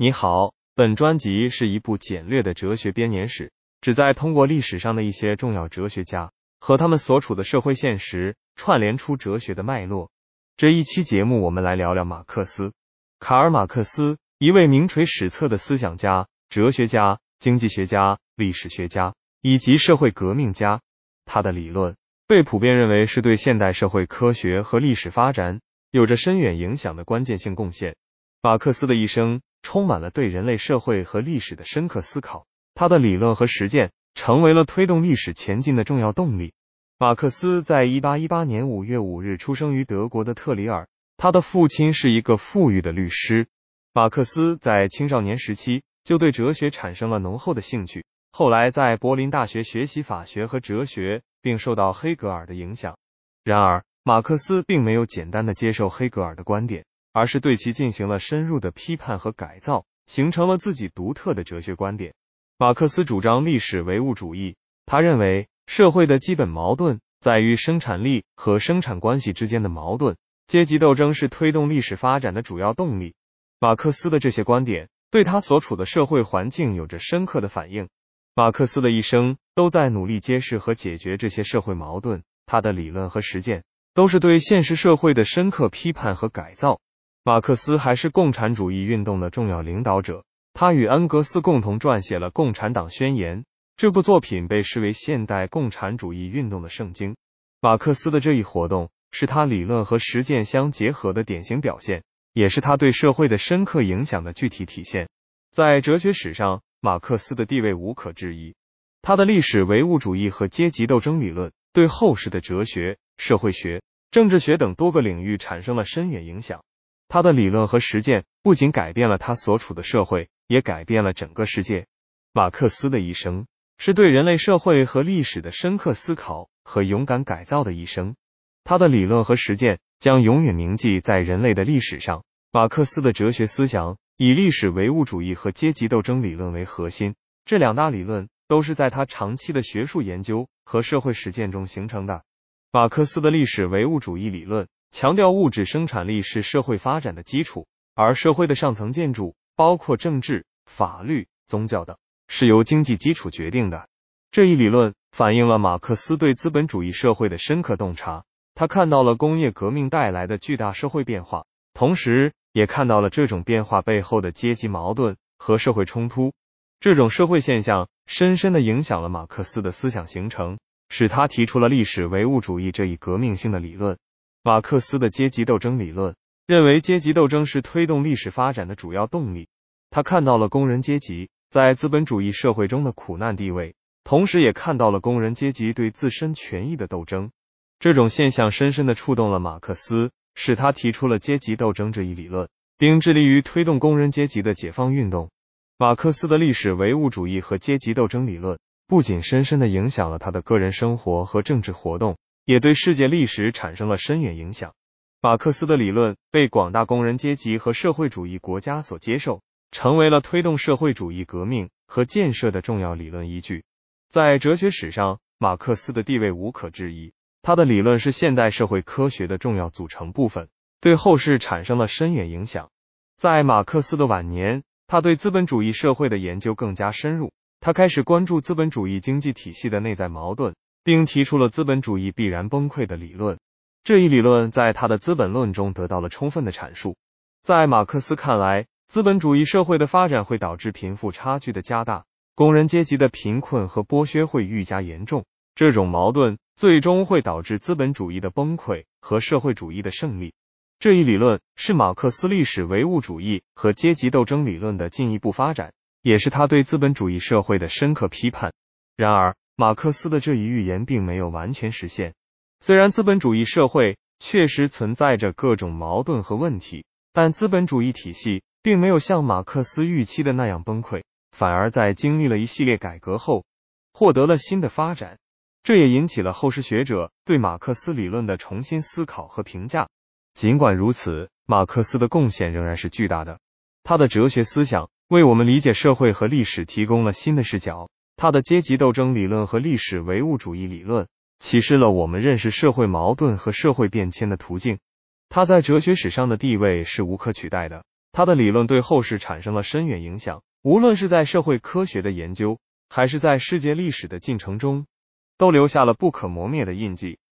你好，本专辑是一部简略的哲学编年史，旨在通过历史上的一些重要哲学家和他们所处的社会现实，串联出哲学的脉络。这一期节目，我们来聊聊马克思。卡尔·马克思，一位名垂史册的思想家、哲学家、经济学家、历史学家以及社会革命家。他的理论被普遍认为是对现代社会科学和历史发展有着深远影响的关键性贡献。马克思的一生。充满了对人类社会和历史的深刻思考，他的理论和实践成为了推动历史前进的重要动力。马克思在一八一八年五月五日出生于德国的特里尔，他的父亲是一个富裕的律师。马克思在青少年时期就对哲学产生了浓厚的兴趣，后来在柏林大学学习法学和哲学，并受到黑格尔的影响。然而，马克思并没有简单的接受黑格尔的观点。而是对其进行了深入的批判和改造，形成了自己独特的哲学观点。马克思主张历史唯物主义，他认为社会的基本矛盾在于生产力和生产关系之间的矛盾，阶级斗争是推动历史发展的主要动力。马克思的这些观点对他所处的社会环境有着深刻的反应。马克思的一生都在努力揭示和解决这些社会矛盾，他的理论和实践都是对现实社会的深刻批判和改造。马克思还是共产主义运动的重要领导者，他与恩格斯共同撰写了《共产党宣言》，这部作品被视为现代共产主义运动的圣经。马克思的这一活动是他理论和实践相结合的典型表现，也是他对社会的深刻影响的具体体现。在哲学史上，马克思的地位无可置疑，他的历史唯物主义和阶级斗争理论对后世的哲学、社会学、政治学等多个领域产生了深远影响。他的理论和实践不仅改变了他所处的社会，也改变了整个世界。马克思的一生是对人类社会和历史的深刻思考和勇敢改造的一生。他的理论和实践将永远铭记在人类的历史上。马克思的哲学思想以历史唯物主义和阶级斗争理论为核心，这两大理论都是在他长期的学术研究和社会实践中形成的。马克思的历史唯物主义理论。强调物质生产力是社会发展的基础，而社会的上层建筑，包括政治、法律、宗教等，是由经济基础决定的。这一理论反映了马克思对资本主义社会的深刻洞察。他看到了工业革命带来的巨大社会变化，同时也看到了这种变化背后的阶级矛盾和社会冲突。这种社会现象深深的影响了马克思的思想形成，使他提出了历史唯物主义这一革命性的理论。马克思的阶级斗争理论认为，阶级斗争是推动历史发展的主要动力。他看到了工人阶级在资本主义社会中的苦难地位，同时也看到了工人阶级对自身权益的斗争。这种现象深深的触动了马克思，使他提出了阶级斗争这一理论，并致力于推动工人阶级的解放运动。马克思的历史唯物主义和阶级斗争理论不仅深深的影响了他的个人生活和政治活动。也对世界历史产生了深远影响。马克思的理论被广大工人阶级和社会主义国家所接受，成为了推动社会主义革命和建设的重要理论依据。在哲学史上，马克思的地位无可置疑。他的理论是现代社会科学的重要组成部分，对后世产生了深远影响。在马克思的晚年，他对资本主义社会的研究更加深入，他开始关注资本主义经济体系的内在矛盾。并提出了资本主义必然崩溃的理论。这一理论在他的《资本论》中得到了充分的阐述。在马克思看来，资本主义社会的发展会导致贫富差距的加大，工人阶级的贫困和剥削会愈加严重。这种矛盾最终会导致资本主义的崩溃和社会主义的胜利。这一理论是马克思历史唯物主义和阶级斗争理论的进一步发展，也是他对资本主义社会的深刻批判。然而，马克思的这一预言并没有完全实现。虽然资本主义社会确实存在着各种矛盾和问题，但资本主义体系并没有像马克思预期的那样崩溃，反而在经历了一系列改革后，获得了新的发展。这也引起了后世学者对马克思理论的重新思考和评价。尽管如此，马克思的贡献仍然是巨大的。他的哲学思想为我们理解社会和历史提供了新的视角。他的阶级斗争理论和历史唯物主义理论启示了我们认识社会矛盾和社会变迁的途径。他在哲学史上的地位是无可取代的。他的理论对后世产生了深远影响，无论是在社会科学的研究，还是在世界历史的进程中，都留下了不可磨灭的印记。